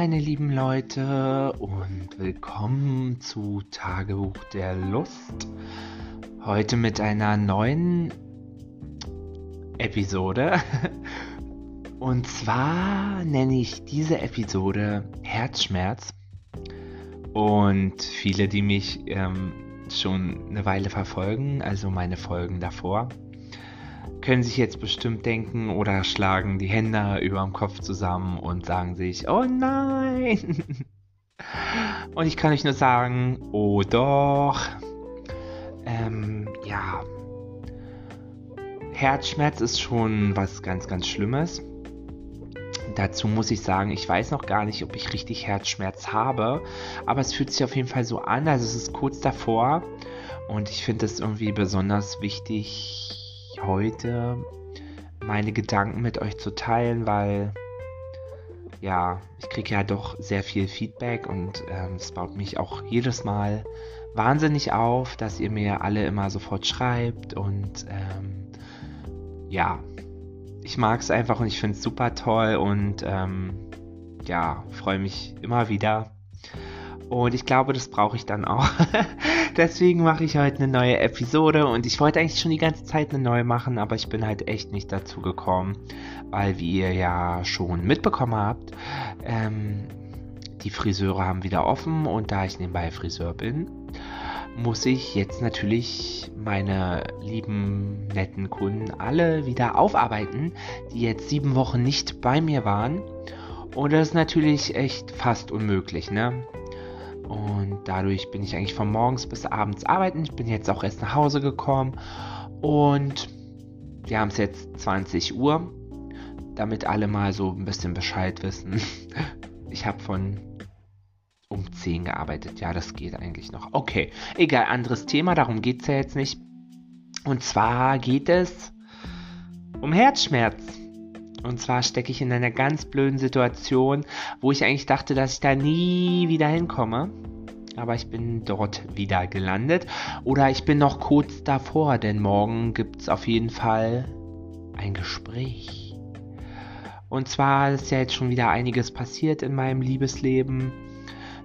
meine lieben Leute und willkommen zu Tagebuch der Lust. Heute mit einer neuen Episode. Und zwar nenne ich diese Episode Herzschmerz. Und viele, die mich ähm, schon eine Weile verfolgen, also meine Folgen davor, können sich jetzt bestimmt denken oder schlagen die Hände über dem Kopf zusammen und sagen sich, oh nein. Und ich kann euch nur sagen, oh doch. Ähm, ja. Herzschmerz ist schon was ganz, ganz Schlimmes. Dazu muss ich sagen, ich weiß noch gar nicht, ob ich richtig Herzschmerz habe, aber es fühlt sich auf jeden Fall so an, also es ist kurz davor und ich finde es irgendwie besonders wichtig, heute meine Gedanken mit euch zu teilen, weil ja, ich kriege ja doch sehr viel Feedback und ähm, es baut mich auch jedes Mal wahnsinnig auf, dass ihr mir alle immer sofort schreibt und ähm, ja, ich mag es einfach und ich finde es super toll und ähm, ja, freue mich immer wieder. Und ich glaube, das brauche ich dann auch. Deswegen mache ich heute eine neue Episode und ich wollte eigentlich schon die ganze Zeit eine neue machen, aber ich bin halt echt nicht dazu gekommen, weil wie ihr ja schon mitbekommen habt, ähm, die Friseure haben wieder offen und da ich nebenbei Friseur bin, muss ich jetzt natürlich meine lieben netten Kunden alle wieder aufarbeiten, die jetzt sieben Wochen nicht bei mir waren. Und das ist natürlich echt fast unmöglich, ne? Und dadurch bin ich eigentlich von morgens bis abends arbeiten. Ich bin jetzt auch erst nach Hause gekommen. Und wir haben es jetzt 20 Uhr. Damit alle mal so ein bisschen Bescheid wissen. Ich habe von um 10 gearbeitet. Ja, das geht eigentlich noch. Okay, egal, anderes Thema, darum geht es ja jetzt nicht. Und zwar geht es um Herzschmerz. Und zwar stecke ich in einer ganz blöden Situation, wo ich eigentlich dachte, dass ich da nie wieder hinkomme. Aber ich bin dort wieder gelandet. Oder ich bin noch kurz davor, denn morgen gibt es auf jeden Fall ein Gespräch. Und zwar ist ja jetzt schon wieder einiges passiert in meinem Liebesleben.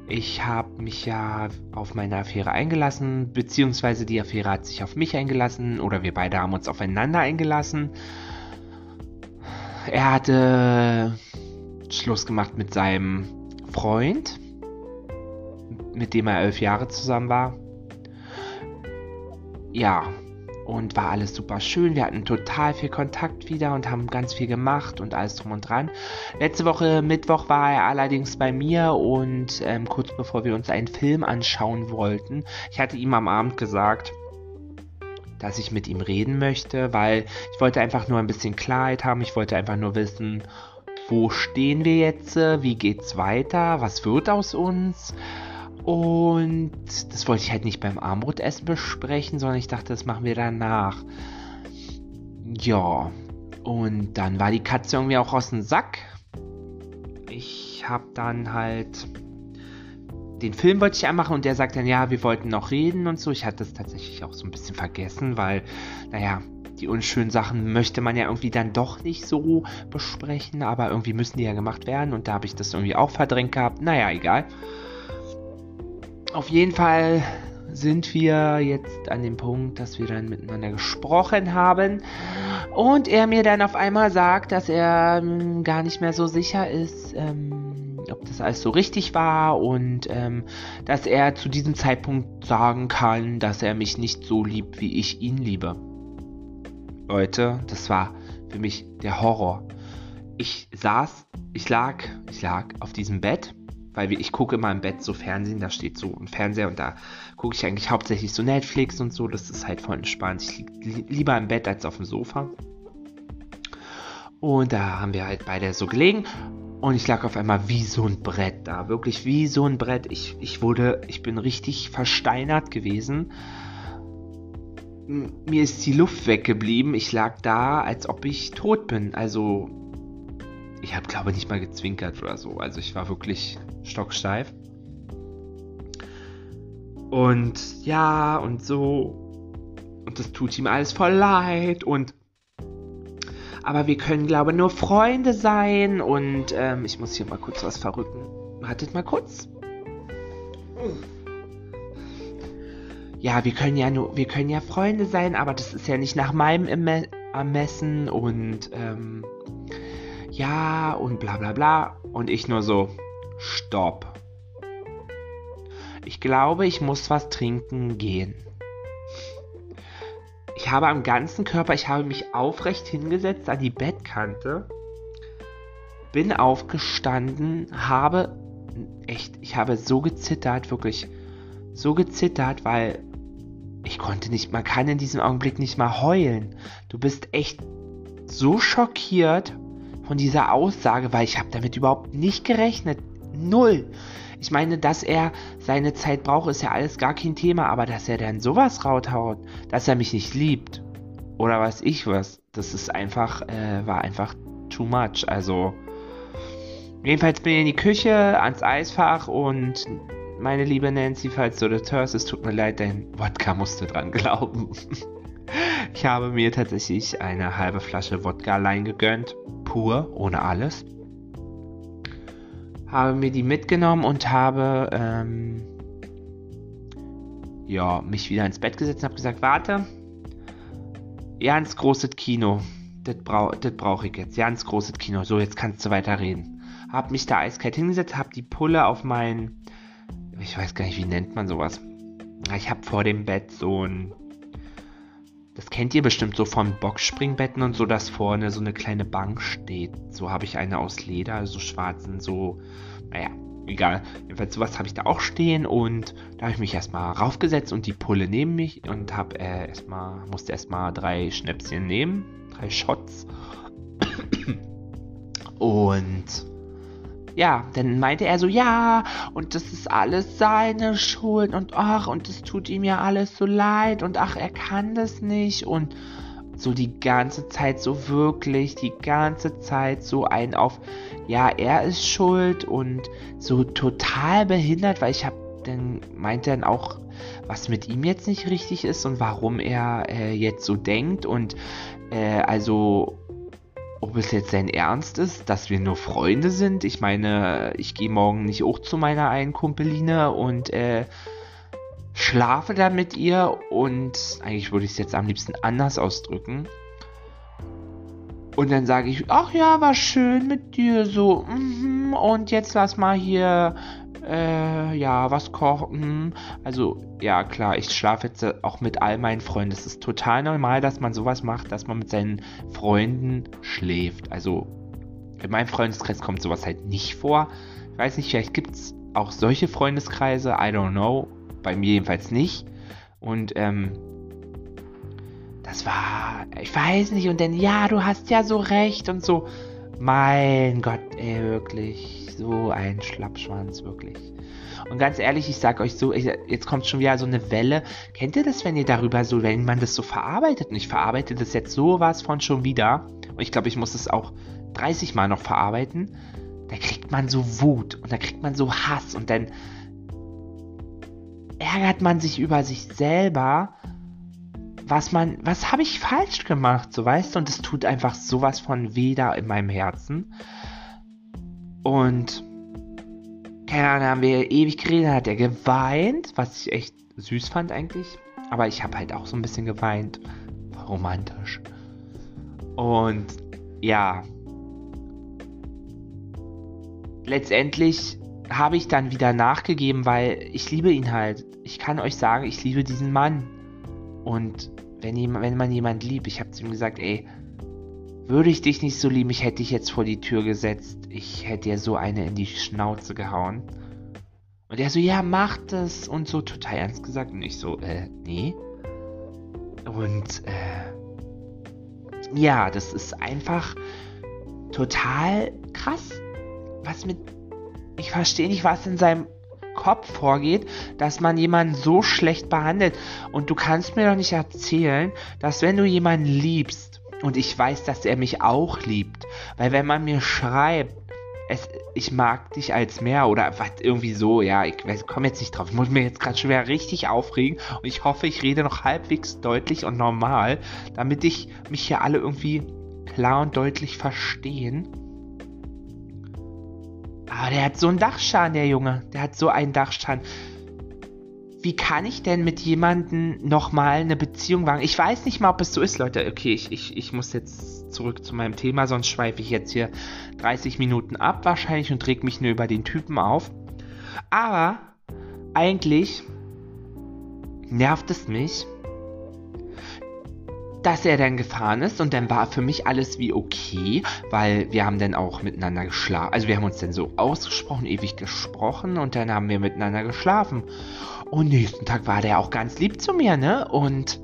Ich habe mich ja auf meine Affäre eingelassen, beziehungsweise die Affäre hat sich auf mich eingelassen oder wir beide haben uns aufeinander eingelassen er hatte Schluss gemacht mit seinem Freund, mit dem er elf Jahre zusammen war. Ja, und war alles super schön. Wir hatten total viel Kontakt wieder und haben ganz viel gemacht und alles drum und dran. Letzte Woche Mittwoch war er allerdings bei mir und ähm, kurz bevor wir uns einen Film anschauen wollten, ich hatte ihm am Abend gesagt, dass ich mit ihm reden möchte, weil ich wollte einfach nur ein bisschen Klarheit haben. Ich wollte einfach nur wissen, wo stehen wir jetzt, wie geht's weiter, was wird aus uns. Und das wollte ich halt nicht beim Armbrotessen besprechen, sondern ich dachte, das machen wir danach. Ja, und dann war die Katze irgendwie auch aus dem Sack. Ich habe dann halt den Film wollte ich anmachen und der sagt dann, ja, wir wollten noch reden und so. Ich hatte das tatsächlich auch so ein bisschen vergessen, weil, naja, die unschönen Sachen möchte man ja irgendwie dann doch nicht so besprechen, aber irgendwie müssen die ja gemacht werden und da habe ich das irgendwie auch verdrängt gehabt. Naja, egal. Auf jeden Fall sind wir jetzt an dem Punkt, dass wir dann miteinander gesprochen haben und er mir dann auf einmal sagt, dass er ähm, gar nicht mehr so sicher ist, ähm, ob das alles so richtig war und ähm, dass er zu diesem Zeitpunkt sagen kann, dass er mich nicht so liebt, wie ich ihn liebe. Leute, das war für mich der Horror. Ich saß, ich lag, ich lag auf diesem Bett, weil ich gucke immer im Bett so Fernsehen, da steht so ein Fernseher und da gucke ich eigentlich hauptsächlich so Netflix und so, das ist halt voll entspannt. Ich liege lieber im Bett als auf dem Sofa. Und da haben wir halt beide so gelegen und ich lag auf einmal wie so ein Brett da. Wirklich wie so ein Brett. Ich, ich wurde, ich bin richtig versteinert gewesen. Mir ist die Luft weggeblieben. Ich lag da, als ob ich tot bin. Also, ich habe glaube nicht mal gezwinkert oder so. Also, ich war wirklich stocksteif. Und ja, und so. Und das tut ihm alles voll leid. Und aber wir können, glaube ich, nur Freunde sein. Und ähm, ich muss hier mal kurz was verrücken. wartet mal kurz. Ja, wir können ja nur, wir können ja Freunde sein, aber das ist ja nicht nach meinem Ermessen und ähm, ja und bla bla bla. Und ich nur so, stopp. Ich glaube, ich muss was trinken gehen. Ich habe am ganzen Körper, ich habe mich aufrecht hingesetzt an die Bettkante, bin aufgestanden, habe echt, ich habe so gezittert, wirklich so gezittert, weil ich konnte nicht, man kann in diesem Augenblick nicht mal heulen. Du bist echt so schockiert von dieser Aussage, weil ich habe damit überhaupt nicht gerechnet. Null. Ich meine, dass er seine Zeit braucht, ist ja alles gar kein Thema, aber dass er dann sowas rauthaut, dass er mich nicht liebt oder was ich was, das ist einfach, äh, war einfach too much. Also, jedenfalls bin ich in die Küche, ans Eisfach und meine liebe Nancy, falls du das hörst, es tut mir leid, dein Wodka musste dran glauben. ich habe mir tatsächlich eine halbe Flasche Wodka allein gegönnt, pur, ohne alles habe mir die mitgenommen und habe ähm, ja, mich wieder ins Bett gesetzt und habe gesagt, warte, ganz großes Kino, das brauche brauch ich jetzt, ganz großes Kino, so jetzt kannst du weiter reden. Habe mich da eiskalt hingesetzt, habe die Pulle auf mein, ich weiß gar nicht, wie nennt man sowas. Ich habe vor dem Bett so ein das kennt ihr bestimmt so von Boxspringbetten und so, dass vorne so eine kleine Bank steht. So habe ich eine aus Leder, so schwarzen, so, naja, egal. Jedenfalls sowas habe ich da auch stehen und da habe ich mich erstmal raufgesetzt und die Pulle neben mich und habe äh, erstmal, musste erstmal drei Schnäpschen nehmen, drei Shots. und ja, dann meinte er so, ja, und das ist alles seine Schuld und ach, und es tut ihm ja alles so leid und ach, er kann das nicht und so die ganze Zeit so wirklich, die ganze Zeit so ein auf, ja, er ist schuld und so total behindert, weil ich habe dann meinte dann auch, was mit ihm jetzt nicht richtig ist und warum er äh, jetzt so denkt und äh, also ob es jetzt sein Ernst ist, dass wir nur Freunde sind. Ich meine, ich gehe morgen nicht auch zu meiner einen Kumpeline und äh, schlafe dann mit ihr und eigentlich würde ich es jetzt am liebsten anders ausdrücken. Und dann sage ich, ach ja, war schön mit dir so. Mm und jetzt lass mal hier äh, ja, was kochen. Also, ja, klar, ich schlafe jetzt auch mit all meinen Freunden. Es ist total normal, dass man sowas macht, dass man mit seinen Freunden schläft. Also, in meinem Freundeskreis kommt sowas halt nicht vor. Ich weiß nicht, vielleicht gibt es auch solche Freundeskreise, I don't know. Bei mir jedenfalls nicht. Und, ähm, das war, ich weiß nicht, und dann, ja, du hast ja so recht und so. Mein Gott, ey, wirklich so ein Schlappschwanz, wirklich. Und ganz ehrlich, ich sag euch so, ich, jetzt kommt schon wieder so eine Welle. Kennt ihr das, wenn ihr darüber so, wenn man das so verarbeitet? Und ich verarbeite das jetzt sowas von schon wieder. Und ich glaube, ich muss es auch 30 Mal noch verarbeiten. Da kriegt man so Wut und da kriegt man so Hass und dann ärgert man sich über sich selber, was man, was habe ich falsch gemacht, so weißt du, und es tut einfach sowas von da in meinem Herzen. Und keine Ahnung, haben wir ewig geredet, hat er geweint, was ich echt süß fand eigentlich. Aber ich habe halt auch so ein bisschen geweint. Romantisch. Und ja. Letztendlich habe ich dann wieder nachgegeben, weil ich liebe ihn halt. Ich kann euch sagen, ich liebe diesen Mann. Und wenn, jemand, wenn man jemanden liebt, ich habe zu ihm gesagt, ey, würde ich dich nicht so lieben, ich hätte dich jetzt vor die Tür gesetzt. Ich hätte dir so eine in die Schnauze gehauen. Und er so, ja, mach das. Und so total ernst gesagt. Und ich so, äh, nee. Und, äh, ja, das ist einfach total krass. Was mit. Ich verstehe nicht, was in seinem Kopf vorgeht, dass man jemanden so schlecht behandelt. Und du kannst mir doch nicht erzählen, dass wenn du jemanden liebst, und ich weiß, dass er mich auch liebt. Weil wenn man mir schreibt, es, ich mag dich als mehr oder was irgendwie so, ja, ich komme jetzt nicht drauf. Ich muss mir jetzt gerade schon wieder richtig aufregen und ich hoffe, ich rede noch halbwegs deutlich und normal, damit ich mich hier alle irgendwie klar und deutlich verstehen. Aber der hat so einen Dachschaden, der Junge. Der hat so einen Dachschaden. Wie kann ich denn mit jemandem nochmal eine Beziehung wagen? Ich weiß nicht mal, ob es so ist, Leute. Okay, ich, ich, ich muss jetzt zurück zu meinem Thema, sonst schweife ich jetzt hier 30 Minuten ab wahrscheinlich und reg mich nur über den Typen auf. Aber eigentlich nervt es mich, dass er dann gefahren ist und dann war für mich alles wie okay, weil wir haben dann auch miteinander geschlafen. Also wir haben uns dann so ausgesprochen, ewig gesprochen und dann haben wir miteinander geschlafen. Und nächsten Tag war der auch ganz lieb zu mir, ne? Und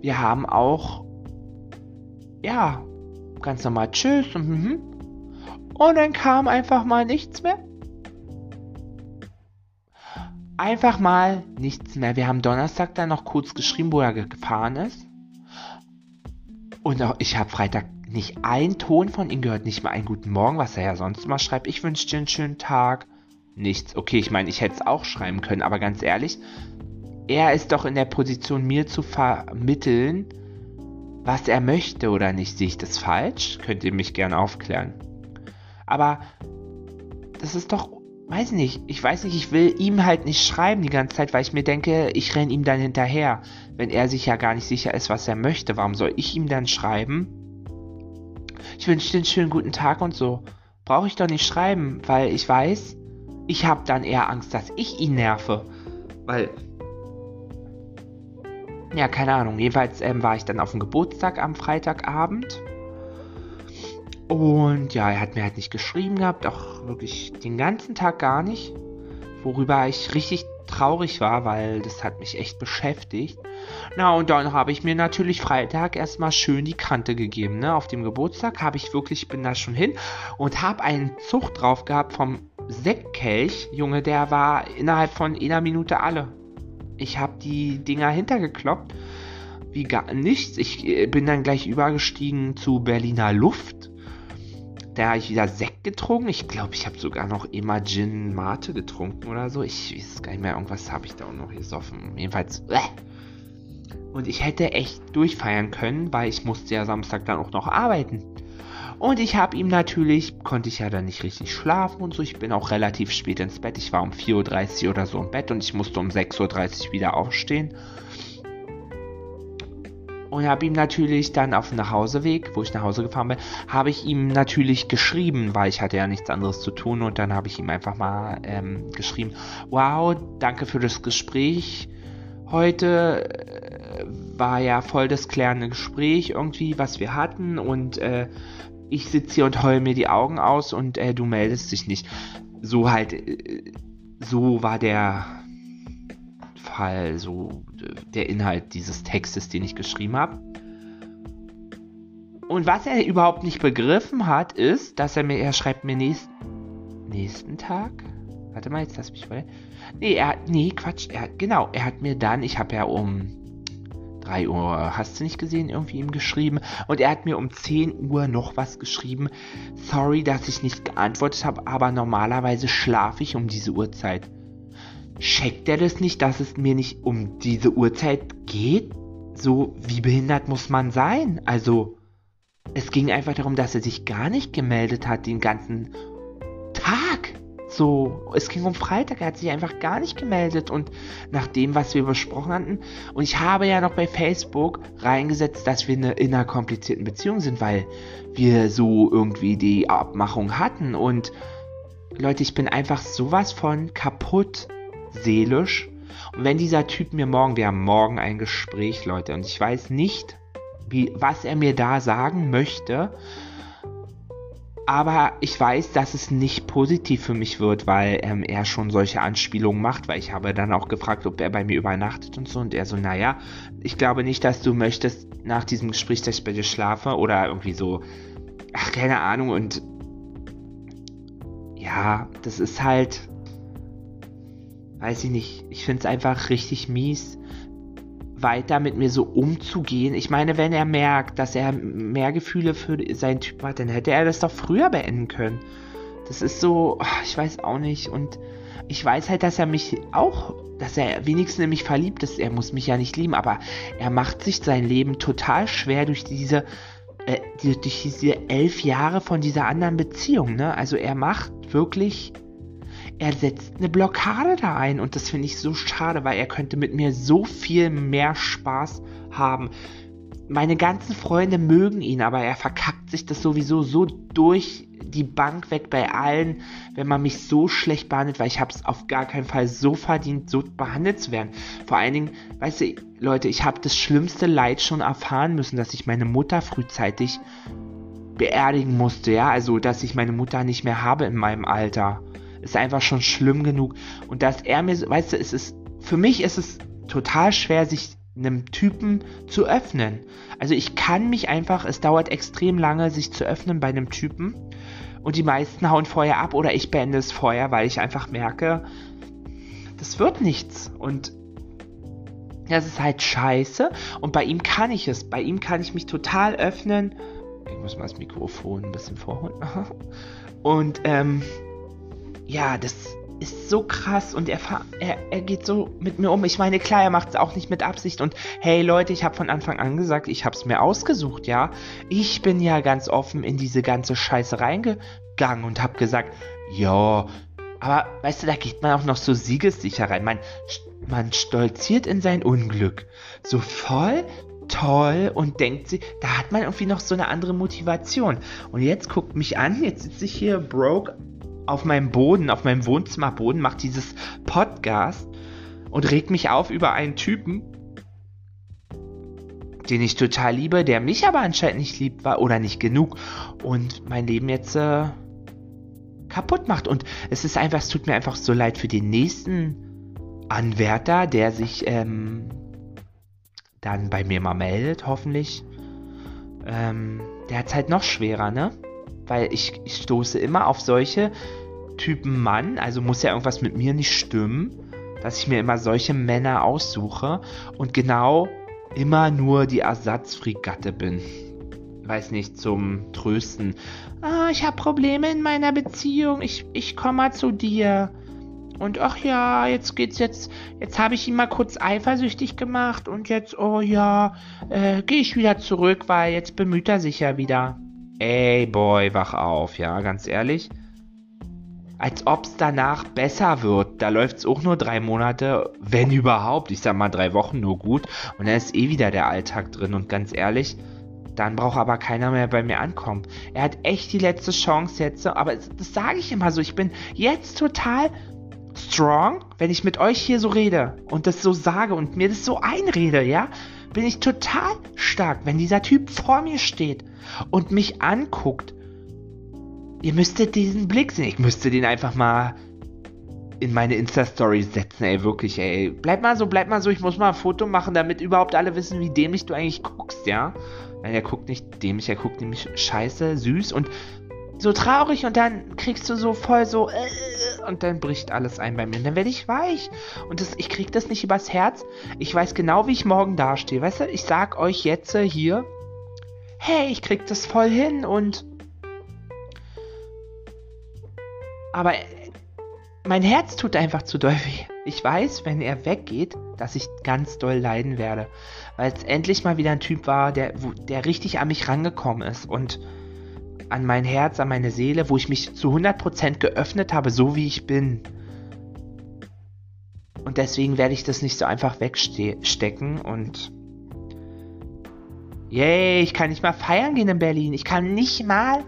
wir haben auch, ja, ganz normal Tschüss und, mhm. und dann kam einfach mal nichts mehr. Einfach mal nichts mehr. Wir haben Donnerstag dann noch kurz geschrieben, wo er gefahren ist. Und auch ich habe Freitag nicht einen Ton von ihm gehört, nicht mal einen guten Morgen, was er ja sonst mal schreibt. Ich wünsche dir einen schönen Tag. Nichts. Okay, ich meine, ich hätte es auch schreiben können, aber ganz ehrlich, er ist doch in der Position, mir zu vermitteln, was er möchte oder nicht. Sehe ich das falsch? Könnt ihr mich gerne aufklären. Aber das ist doch, weiß nicht, ich weiß nicht, ich will ihm halt nicht schreiben die ganze Zeit, weil ich mir denke, ich renne ihm dann hinterher wenn er sich ja gar nicht sicher ist, was er möchte, warum soll ich ihm dann schreiben? Ich wünsche dir einen schönen guten Tag und so. Brauche ich doch nicht schreiben, weil ich weiß, ich habe dann eher Angst, dass ich ihn nerve. Weil, ja, keine Ahnung. Jedenfalls ähm, war ich dann auf dem Geburtstag am Freitagabend. Und ja, er hat mir halt nicht geschrieben gehabt, auch wirklich den ganzen Tag gar nicht. Worüber ich richtig traurig war, weil das hat mich echt beschäftigt. Na, und dann habe ich mir natürlich Freitag erstmal schön die Kante gegeben. Ne? Auf dem Geburtstag habe ich wirklich, bin da schon hin und habe einen Zug drauf gehabt vom Sektkelch. Junge, der war innerhalb von einer Minute alle. Ich habe die Dinger hintergekloppt. Wie gar nichts. Ich äh, bin dann gleich übergestiegen zu Berliner Luft. Da habe ich wieder Sekt getrunken. Ich glaube, ich habe sogar noch immer Gin Mate getrunken oder so. Ich weiß gar nicht mehr. Irgendwas habe ich da auch noch gesoffen. Jedenfalls. Äh. Und ich hätte echt durchfeiern können, weil ich musste ja Samstag dann auch noch arbeiten. Und ich habe ihm natürlich, konnte ich ja dann nicht richtig schlafen und so. Ich bin auch relativ spät ins Bett. Ich war um 4.30 Uhr oder so im Bett und ich musste um 6.30 Uhr wieder aufstehen. Und habe ihm natürlich dann auf dem Nachhauseweg, wo ich nach Hause gefahren bin, habe ich ihm natürlich geschrieben, weil ich hatte ja nichts anderes zu tun. Und dann habe ich ihm einfach mal ähm, geschrieben, wow, danke für das Gespräch heute war ja voll das klärende Gespräch irgendwie, was wir hatten und äh, ich sitze hier und heule mir die Augen aus und äh, du meldest dich nicht. So halt, äh, so war der Fall, so der Inhalt dieses Textes, den ich geschrieben habe. Und was er überhaupt nicht begriffen hat, ist, dass er mir, er schreibt mir nächst, nächsten Tag. Warte mal, jetzt lass mich mal. Nee, er hat, nee, Quatsch, er genau, er hat mir dann, ich habe ja um 3 Uhr, hast du nicht gesehen, irgendwie ihm geschrieben. Und er hat mir um 10 Uhr noch was geschrieben. Sorry, dass ich nicht geantwortet habe, aber normalerweise schlafe ich um diese Uhrzeit. Checkt er das nicht, dass es mir nicht um diese Uhrzeit geht? So, wie behindert muss man sein? Also, es ging einfach darum, dass er sich gar nicht gemeldet hat den ganzen Tag. So, es ging um Freitag, er hat sich einfach gar nicht gemeldet und nach dem, was wir besprochen hatten. Und ich habe ja noch bei Facebook reingesetzt, dass wir in einer komplizierten Beziehung sind, weil wir so irgendwie die Abmachung hatten. Und Leute, ich bin einfach sowas von kaputt seelisch. Und wenn dieser Typ mir morgen, wir haben morgen ein Gespräch, Leute, und ich weiß nicht, wie, was er mir da sagen möchte. Aber ich weiß, dass es nicht positiv für mich wird, weil ähm, er schon solche Anspielungen macht, weil ich habe dann auch gefragt, ob er bei mir übernachtet und so. Und er so, naja, ich glaube nicht, dass du möchtest nach diesem Gespräch, dass ich bei dir schlafe oder irgendwie so, ach, keine Ahnung. Und ja, das ist halt, weiß ich nicht, ich finde es einfach richtig mies weiter mit mir so umzugehen. Ich meine, wenn er merkt, dass er mehr Gefühle für seinen Typ hat, dann hätte er das doch früher beenden können. Das ist so, ich weiß auch nicht. Und ich weiß halt, dass er mich auch, dass er wenigstens in mich verliebt ist. Er muss mich ja nicht lieben, aber er macht sich sein Leben total schwer durch diese, äh, durch diese elf Jahre von dieser anderen Beziehung. Ne? Also er macht wirklich, er setzt eine Blockade da ein und das finde ich so schade, weil er könnte mit mir so viel mehr Spaß haben. Meine ganzen Freunde mögen ihn, aber er verkackt sich das sowieso so durch die Bank weg bei allen, wenn man mich so schlecht behandelt, weil ich habe es auf gar keinen Fall so verdient, so behandelt zu werden. Vor allen Dingen, weißt du, Leute, ich habe das schlimmste Leid schon erfahren müssen, dass ich meine Mutter frühzeitig beerdigen musste, ja, also dass ich meine Mutter nicht mehr habe in meinem Alter, ist einfach schon schlimm genug. Und dass er mir, weißt du, es ist, für mich ist es total schwer, sich einem Typen zu öffnen. Also ich kann mich einfach, es dauert extrem lange, sich zu öffnen bei einem Typen. Und die meisten hauen vorher ab oder ich beende es vorher, weil ich einfach merke, das wird nichts. Und das ist halt scheiße. Und bei ihm kann ich es. Bei ihm kann ich mich total öffnen. Ich muss mal das Mikrofon ein bisschen vorholen. Und ähm, ja, das ist so krass und er, er, er geht so mit mir um. Ich meine, klar, er macht es auch nicht mit Absicht. Und hey Leute, ich habe von Anfang an gesagt, ich habe es mir ausgesucht, ja. Ich bin ja ganz offen in diese ganze Scheiße reingegangen und habe gesagt, ja, aber weißt du, da geht man auch noch so siegessicher rein. Man, man stolziert in sein Unglück. So voll toll und denkt sie, da hat man irgendwie noch so eine andere Motivation. Und jetzt guckt mich an, jetzt sitze ich hier broke auf meinem Boden, auf meinem Wohnzimmerboden, macht dieses Podcast und regt mich auf über einen Typen, den ich total liebe, der mich aber anscheinend nicht liebt war oder nicht genug und mein Leben jetzt äh, kaputt macht. Und es ist einfach, es tut mir einfach so leid für den nächsten Anwärter, der sich ähm, dann bei mir mal meldet, hoffentlich. Ähm, der hat es halt noch schwerer, ne? Weil ich, ich stoße immer auf solche Typen Mann, also muss ja irgendwas mit mir nicht stimmen, dass ich mir immer solche Männer aussuche und genau immer nur die Ersatzfregatte bin. Weiß nicht, zum Trösten. Ah, ich habe Probleme in meiner Beziehung. Ich, ich komme mal zu dir. Und ach ja, jetzt geht's jetzt. Jetzt habe ich ihn mal kurz eifersüchtig gemacht und jetzt, oh ja, äh, gehe ich wieder zurück, weil jetzt bemüht er sich ja wieder. Ey, Boy, wach auf, ja, ganz ehrlich. Als ob es danach besser wird. Da läuft es auch nur drei Monate, wenn überhaupt. Ich sag mal drei Wochen nur gut. Und dann ist eh wieder der Alltag drin. Und ganz ehrlich, dann braucht aber keiner mehr bei mir ankommen. Er hat echt die letzte Chance jetzt. Aber das sage ich immer so. Ich bin jetzt total strong, wenn ich mit euch hier so rede und das so sage und mir das so einrede, ja, bin ich total stark, wenn dieser Typ vor mir steht und mich anguckt. Ihr müsstet diesen Blick sehen. Ich müsste den einfach mal in meine Insta-Story setzen, ey, wirklich, ey. Bleib mal so, bleib mal so, ich muss mal ein Foto machen, damit überhaupt alle wissen, wie dämlich du eigentlich guckst, ja? Nein, er guckt nicht dämlich, er guckt nämlich scheiße, süß und so traurig und dann kriegst du so voll so äh, und dann bricht alles ein bei mir. Und dann werde ich weich. Und das, ich krieg das nicht übers Herz. Ich weiß genau, wie ich morgen dastehe. Weißt du, ich sag euch jetzt hier, hey, ich krieg das voll hin und. Aber mein Herz tut einfach zu doll weh. Ich weiß, wenn er weggeht, dass ich ganz doll leiden werde. Weil es endlich mal wieder ein Typ war, der, der richtig an mich rangekommen ist und an mein Herz, an meine Seele, wo ich mich zu 100% geöffnet habe, so wie ich bin. Und deswegen werde ich das nicht so einfach wegstecken und yay, ich kann nicht mal feiern gehen in Berlin. Ich kann nicht mal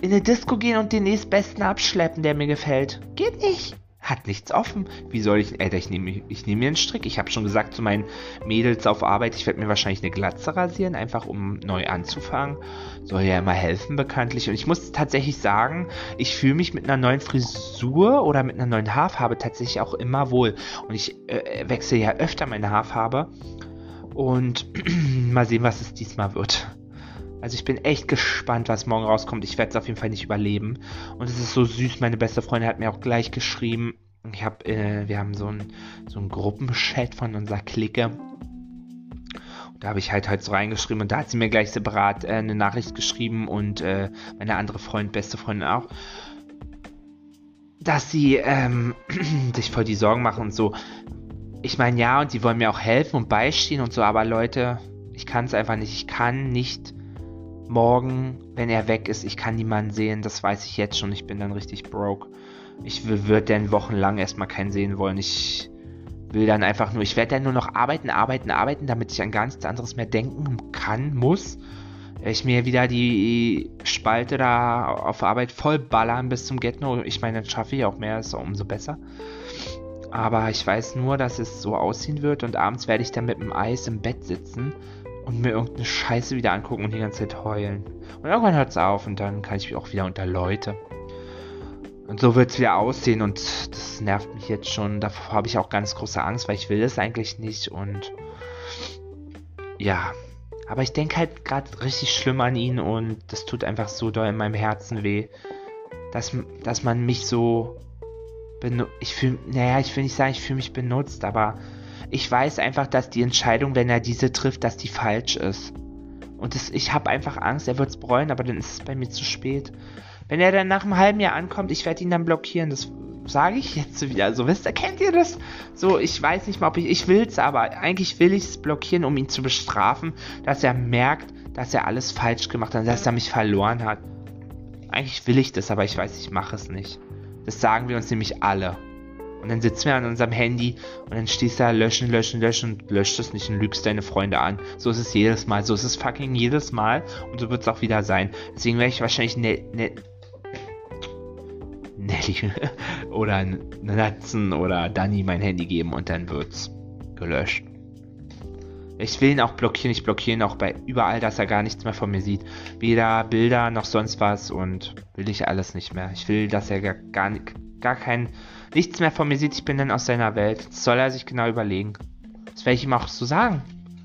in eine Disco gehen und den nächstbesten abschleppen, der mir gefällt. Geht nicht hat nichts offen. Wie soll ich, Alter, ich nehme ich nehm mir einen Strick. Ich habe schon gesagt zu meinen Mädels auf Arbeit, ich werde mir wahrscheinlich eine Glatze rasieren, einfach um neu anzufangen. Soll ja immer helfen, bekanntlich. Und ich muss tatsächlich sagen, ich fühle mich mit einer neuen Frisur oder mit einer neuen Haarfarbe tatsächlich auch immer wohl. Und ich äh, wechsle ja öfter meine Haarfarbe. Und mal sehen, was es diesmal wird. Also ich bin echt gespannt, was morgen rauskommt. Ich werde es auf jeden Fall nicht überleben. Und es ist so süß. Meine beste Freundin hat mir auch gleich geschrieben. Ich habe, äh, wir haben so ein, so Gruppenchat von unserer Clique. Und da habe ich halt halt so reingeschrieben und da hat sie mir gleich separat äh, eine Nachricht geschrieben und äh, meine andere Freund, beste Freundin auch, dass sie ähm, sich voll die Sorgen machen und so. Ich meine, ja, und die wollen mir auch helfen und beistehen und so, aber Leute, ich kann es einfach nicht. Ich kann nicht morgen, wenn er weg ist, ich kann niemanden sehen, das weiß ich jetzt schon, ich bin dann richtig broke. Ich würde dann wochenlang erstmal keinen sehen wollen. Ich will dann einfach nur, ich werde dann nur noch arbeiten, arbeiten, arbeiten, damit ich an gar nichts anderes mehr denken kann, muss. Ich mir wieder die Spalte da auf Arbeit voll ballern bis zum Getno. Ich meine, dann schaffe ich auch mehr, ist umso besser. Aber ich weiß nur, dass es so aussehen wird und abends werde ich dann mit dem Eis im Bett sitzen und mir irgendeine Scheiße wieder angucken und die ganze Zeit heulen. Und irgendwann hört es auf und dann kann ich mich auch wieder unter Leute. Und so wird es wieder aussehen und das nervt mich jetzt schon. Davor habe ich auch ganz große Angst, weil ich will das eigentlich nicht und ja. Aber ich denke halt gerade richtig schlimm an ihn und das tut einfach so doll in meinem Herzen weh, dass, dass man mich so ich fühle, naja, ich will nicht sagen, ich fühle mich benutzt, aber ich weiß einfach, dass die Entscheidung, wenn er diese trifft, dass die falsch ist. Und das, ich habe einfach Angst, er wird es bereuen, aber dann ist es bei mir zu spät. Wenn er dann nach einem halben Jahr ankommt, ich werde ihn dann blockieren. Das sage ich jetzt wieder. So, wisst ihr, kennt ihr das? So, ich weiß nicht mal, ob ich, ich will es, aber eigentlich will ich es blockieren, um ihn zu bestrafen, dass er merkt, dass er alles falsch gemacht hat, dass er mich verloren hat. Eigentlich will ich das, aber ich weiß, ich mache es nicht. Das sagen wir uns nämlich alle. Und dann sitzen wir an unserem Handy und dann stehst du da löschen, löschen, löschen und löscht es nicht und lügst deine Freunde an. So ist es jedes Mal. So ist es fucking jedes Mal und so wird es auch wieder sein. Deswegen werde ich wahrscheinlich ne, ne, Nelly oder Natzen oder Danny mein Handy geben und dann wird's gelöscht. Ich will ihn auch blockieren. Ich blockiere ihn auch bei überall, dass er gar nichts mehr von mir sieht. Weder Bilder noch sonst was und will ich alles nicht mehr. Ich will, dass er gar, gar, gar kein, nichts mehr von mir sieht. Ich bin dann aus seiner Welt. Das soll er sich genau überlegen. Das werde ich ihm auch so sagen.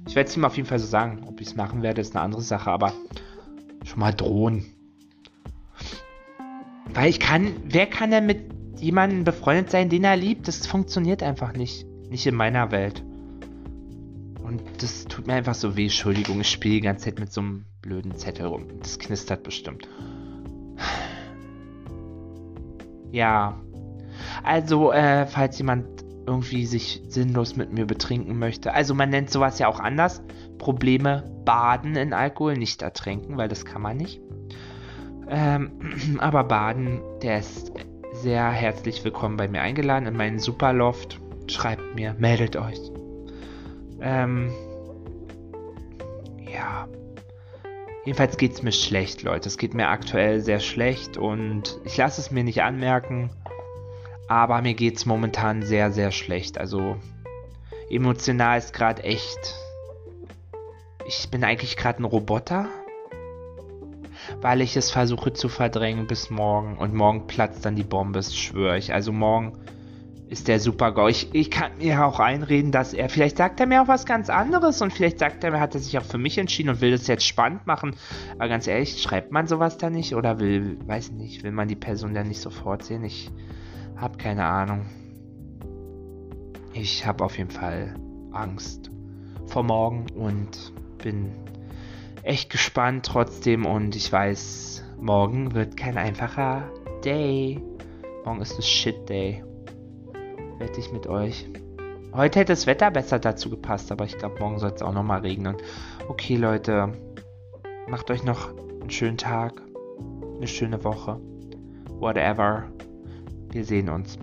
Ich werde es ihm auf jeden Fall so sagen. Ob ich es machen werde, ist eine andere Sache, aber schon mal drohen. Weil ich kann, wer kann denn mit jemandem befreundet sein, den er liebt? Das funktioniert einfach nicht. Nicht in meiner Welt. Und das tut mir einfach so weh. Entschuldigung, ich spiele die ganze Zeit mit so einem blöden Zettel rum. Das knistert bestimmt. Ja. Also, äh, falls jemand irgendwie sich sinnlos mit mir betrinken möchte. Also man nennt sowas ja auch anders. Probleme baden in Alkohol, nicht ertrinken, weil das kann man nicht. Ähm, aber baden, der ist sehr herzlich willkommen bei mir eingeladen in meinen Superloft. Schreibt mir, meldet euch. Ähm, ja. Jedenfalls geht es mir schlecht, Leute. Es geht mir aktuell sehr schlecht und ich lasse es mir nicht anmerken. Aber mir geht es momentan sehr, sehr schlecht. Also emotional ist gerade echt. Ich bin eigentlich gerade ein Roboter. Weil ich es versuche zu verdrängen bis morgen. Und morgen platzt dann die Bombe, das schwöre ich. Also morgen ist der super GAU. Ich, ich kann mir auch einreden, dass er, vielleicht sagt er mir auch was ganz anderes und vielleicht sagt er, hat er sich auch für mich entschieden und will das jetzt spannend machen. Aber ganz ehrlich, schreibt man sowas da nicht oder will, weiß nicht, will man die Person dann nicht sofort sehen? Ich habe keine Ahnung. Ich habe auf jeden Fall Angst vor morgen und bin echt gespannt trotzdem und ich weiß, morgen wird kein einfacher Day. Morgen ist ein Shit Day wette ich mit euch. Heute hätte das Wetter besser dazu gepasst, aber ich glaube, morgen soll es auch nochmal regnen. Okay, Leute, macht euch noch einen schönen Tag, eine schöne Woche. Whatever. Wir sehen uns.